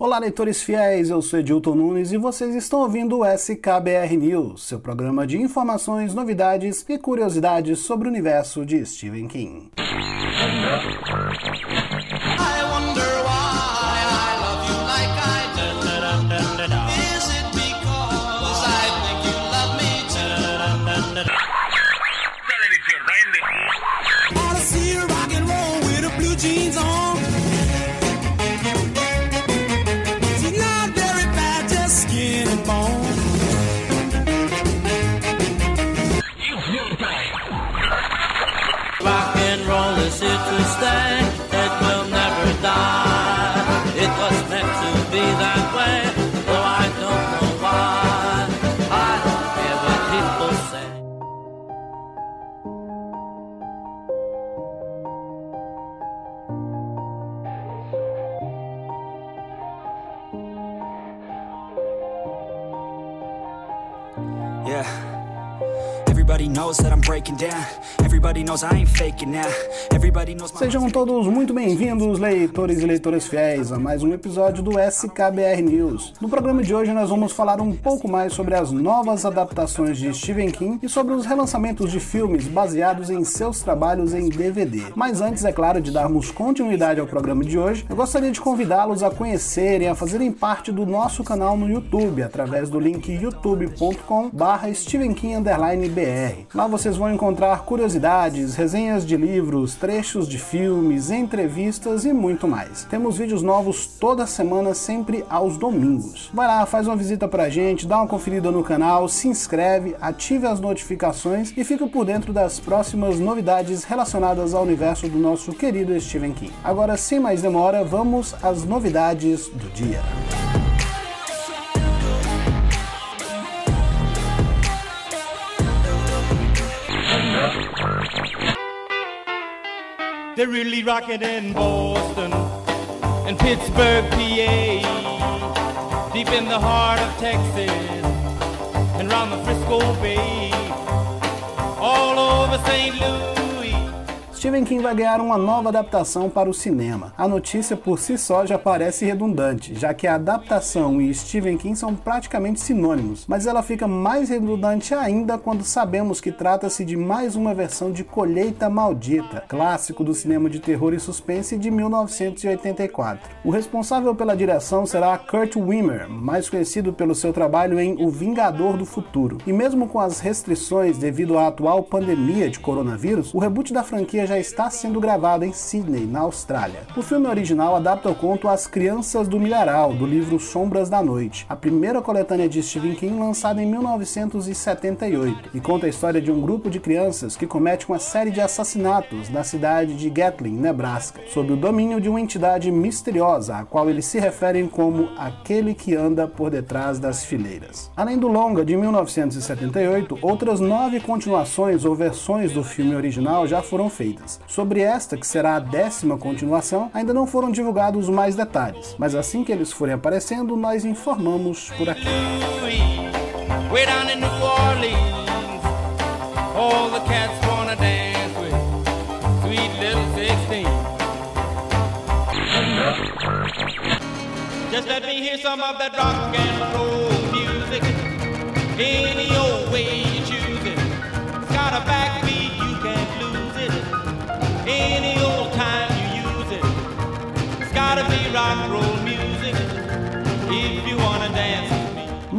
Olá, leitores fiéis, eu sou Edilton Nunes e vocês estão ouvindo o SKBR News, seu programa de informações, novidades e curiosidades sobre o universo de Stephen King. Yeah. Sejam todos muito bem-vindos, leitores e leitoras fiéis, a mais um episódio do SKBR News. No programa de hoje nós vamos falar um pouco mais sobre as novas adaptações de Stephen King e sobre os relançamentos de filmes baseados em seus trabalhos em DVD. Mas antes, é claro, de darmos continuidade ao programa de hoje, eu gostaria de convidá-los a conhecerem, a fazerem parte do nosso canal no YouTube, através do link Lá vocês vão encontrar curiosidades, resenhas de livros, trechos de filmes, entrevistas e muito mais. Temos vídeos novos toda semana, sempre aos domingos. Vai lá, faz uma visita pra gente, dá uma conferida no canal, se inscreve, ative as notificações e fica por dentro das próximas novidades relacionadas ao universo do nosso querido Stephen King. Agora, sem mais demora, vamos às novidades do dia. They're really rocking in Boston and Pittsburgh, PA, deep in the heart of Texas and round the Frisco Bay, all over St. Louis. Stephen King vai ganhar uma nova adaptação para o cinema. A notícia por si só já parece redundante, já que a adaptação e Stephen King são praticamente sinônimos, mas ela fica mais redundante ainda quando sabemos que trata-se de mais uma versão de Colheita Maldita, clássico do cinema de terror e suspense de 1984. O responsável pela direção será Kurt Wimmer, mais conhecido pelo seu trabalho em O Vingador do Futuro. E mesmo com as restrições devido à atual pandemia de coronavírus, o reboot da franquia já está sendo gravado em Sydney, na Austrália. O filme original adapta o conto As Crianças do Milharal, do livro Sombras da Noite, a primeira coletânea de Stephen King lançada em 1978, e conta a história de um grupo de crianças que comete uma série de assassinatos na cidade de Gatlin, Nebraska, sob o domínio de uma entidade misteriosa, a qual eles se referem como aquele que anda por detrás das fileiras. Além do longa de 1978, outras nove continuações ou versões do filme original já foram feitas. Sobre esta, que será a décima continuação, ainda não foram divulgados mais detalhes, mas assim que eles forem aparecendo, nós informamos por aqui. Just let me hear some of that rock and roll music. Old way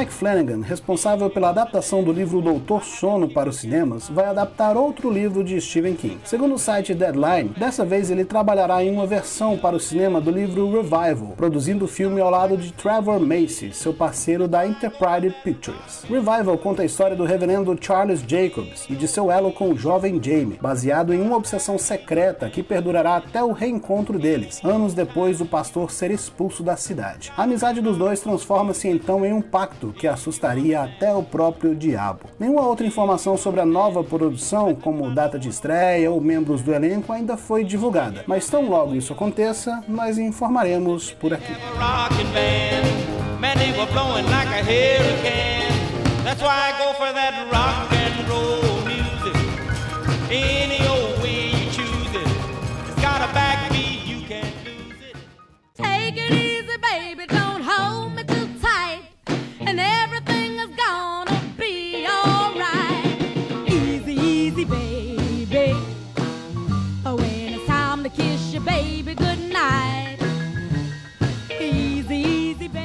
Mike Flanagan, responsável pela adaptação do livro Doutor Sono para os cinemas, vai adaptar outro livro de Stephen King. Segundo o site Deadline, dessa vez ele trabalhará em uma versão para o cinema do livro Revival, produzindo o filme ao lado de Trevor Macy, seu parceiro da Enterprise Pictures. Revival conta a história do reverendo Charles Jacobs e de seu elo com o jovem Jamie, baseado em uma obsessão secreta que perdurará até o reencontro deles, anos depois do pastor ser expulso da cidade. A amizade dos dois transforma-se então em um pacto que assustaria até o próprio diabo. Nenhuma outra informação sobre a nova produção, como data de estreia ou membros do elenco, ainda foi divulgada, mas tão logo isso aconteça, nós informaremos por aqui.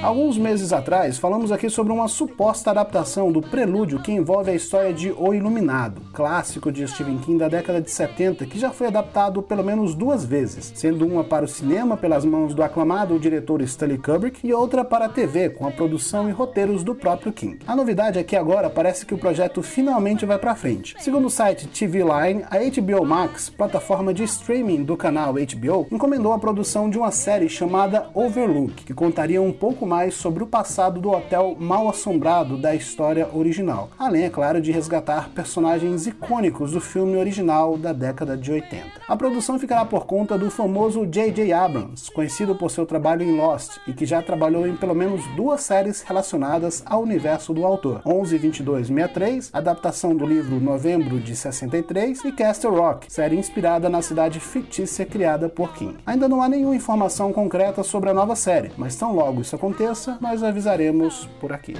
Alguns meses atrás, falamos aqui sobre uma suposta adaptação do Prelúdio que envolve a história de O Iluminado, clássico de Stephen King da década de 70, que já foi adaptado pelo menos duas vezes, sendo uma para o cinema pelas mãos do aclamado diretor Stanley Kubrick e outra para a TV, com a produção e roteiros do próprio King. A novidade é que agora parece que o projeto finalmente vai para frente. Segundo o site TV Line, a HBO Max, plataforma de streaming do canal HBO, encomendou a produção de uma série chamada Overlook, que contaria um pouco mais mais sobre o passado do hotel mal assombrado da história original, além, é claro, de resgatar personagens icônicos do filme original da década de 80. A produção ficará por conta do famoso J.J. Abrams, conhecido por seu trabalho em Lost e que já trabalhou em pelo menos duas séries relacionadas ao universo do autor: 112263, adaptação do livro Novembro de 63, e Castle Rock, série inspirada na cidade fictícia criada por King. Ainda não há nenhuma informação concreta sobre a nova série, mas tão logo isso acontecer, aconteça, nós avisaremos por aqui.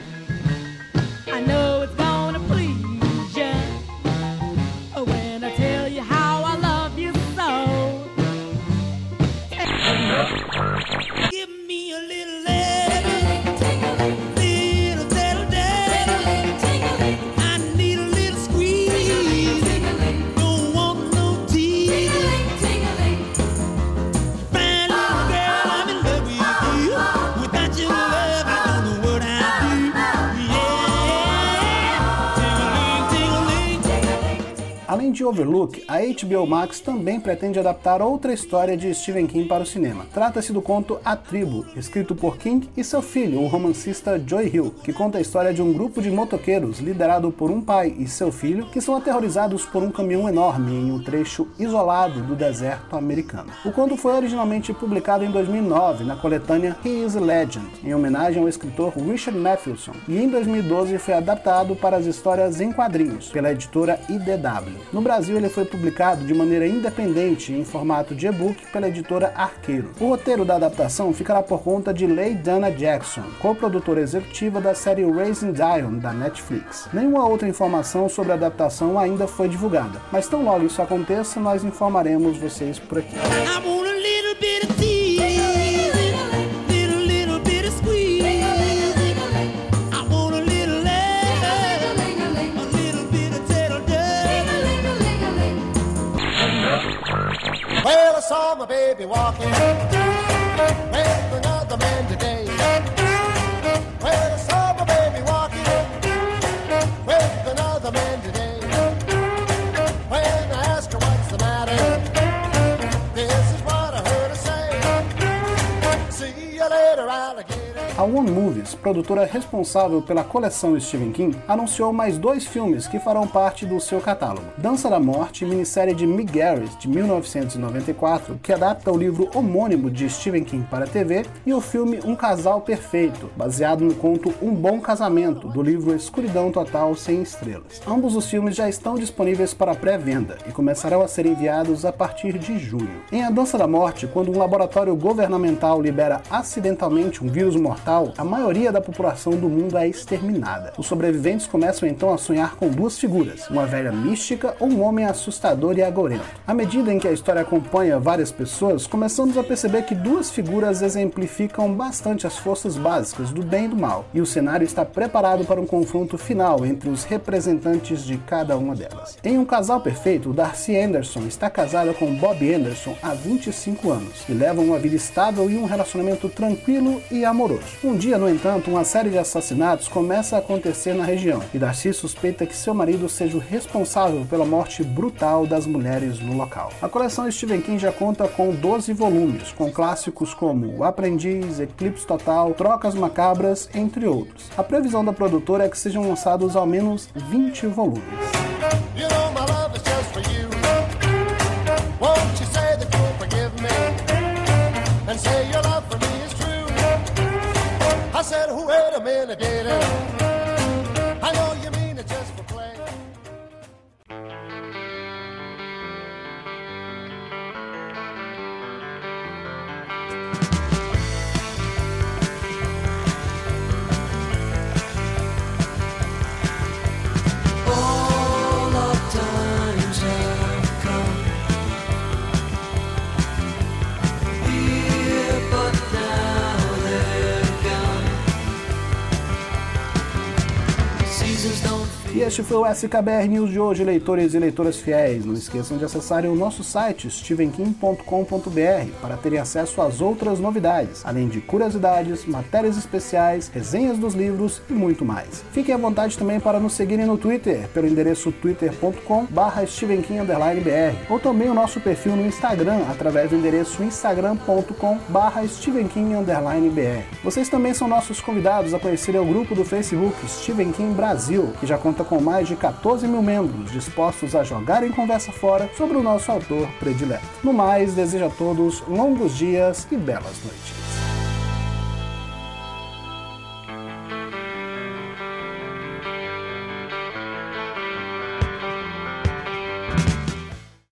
De Overlook, a HBO Max também pretende adaptar outra história de Stephen King para o cinema. Trata-se do conto A Tribo, escrito por King e seu filho, o romancista Joy Hill, que conta a história de um grupo de motoqueiros liderado por um pai e seu filho que são aterrorizados por um caminhão enorme em um trecho isolado do deserto americano. O conto foi originalmente publicado em 2009 na coletânea He is a Legend, em homenagem ao escritor Richard Matheson, e em 2012 foi adaptado para as histórias em quadrinhos pela editora IDW. No Brasil, ele foi publicado de maneira independente em formato de e-book pela editora Arqueiro. O roteiro da adaptação ficará por conta de Leigh Dana Jackson, co-produtora executiva da série Raising Dion da Netflix. Nenhuma outra informação sobre a adaptação ainda foi divulgada, mas tão logo isso aconteça, nós informaremos vocês por aqui. Baby walking with another man today. Movies, produtora responsável pela coleção Stephen King, anunciou mais dois filmes que farão parte do seu catálogo. Dança da Morte, minissérie de Mick Garris, de 1994, que adapta o livro homônimo de Stephen King para a TV, e o filme Um Casal Perfeito, baseado no conto Um Bom Casamento, do livro Escuridão Total Sem Estrelas. Ambos os filmes já estão disponíveis para pré-venda e começarão a ser enviados a partir de junho. Em A Dança da Morte, quando um laboratório governamental libera acidentalmente um vírus mortal a maioria da população do mundo é exterminada. Os sobreviventes começam então a sonhar com duas figuras, uma velha mística ou um homem assustador e agorento. À medida em que a história acompanha várias pessoas, começamos a perceber que duas figuras exemplificam bastante as forças básicas do bem e do mal, e o cenário está preparado para um confronto final entre os representantes de cada uma delas. Em Um Casal Perfeito, Darcy Anderson está casada com Bob Anderson há 25 anos e levam uma vida estável e um relacionamento tranquilo e amoroso. Um dia, no entanto, uma série de assassinatos começa a acontecer na região e Darcy suspeita que seu marido seja o responsável pela morte brutal das mulheres no local. A coleção Stephen King já conta com 12 volumes, com clássicos como O Aprendiz, Eclipse Total, Trocas Macabras, entre outros. A previsão da produtora é que sejam lançados ao menos 20 volumes. Know said, wait a minute, I know you este foi o SKBR News de hoje, leitores e leitoras fiéis. Não esqueçam de acessarem o nosso site stevenkim.com.br para terem acesso às outras novidades, além de curiosidades, matérias especiais, resenhas dos livros e muito mais. Fiquem à vontade também para nos seguirem no Twitter, pelo endereço twitter.com/stevenkim_br, ou também o nosso perfil no Instagram através do endereço instagram.com/stevenkim_br. Vocês também são nossos convidados a conhecerem o grupo do Facebook Steven King Brasil, que já conta com mais de 14 mil membros dispostos a jogar em conversa fora sobre o nosso autor predileto. No mais, desejo a todos longos dias e belas noites.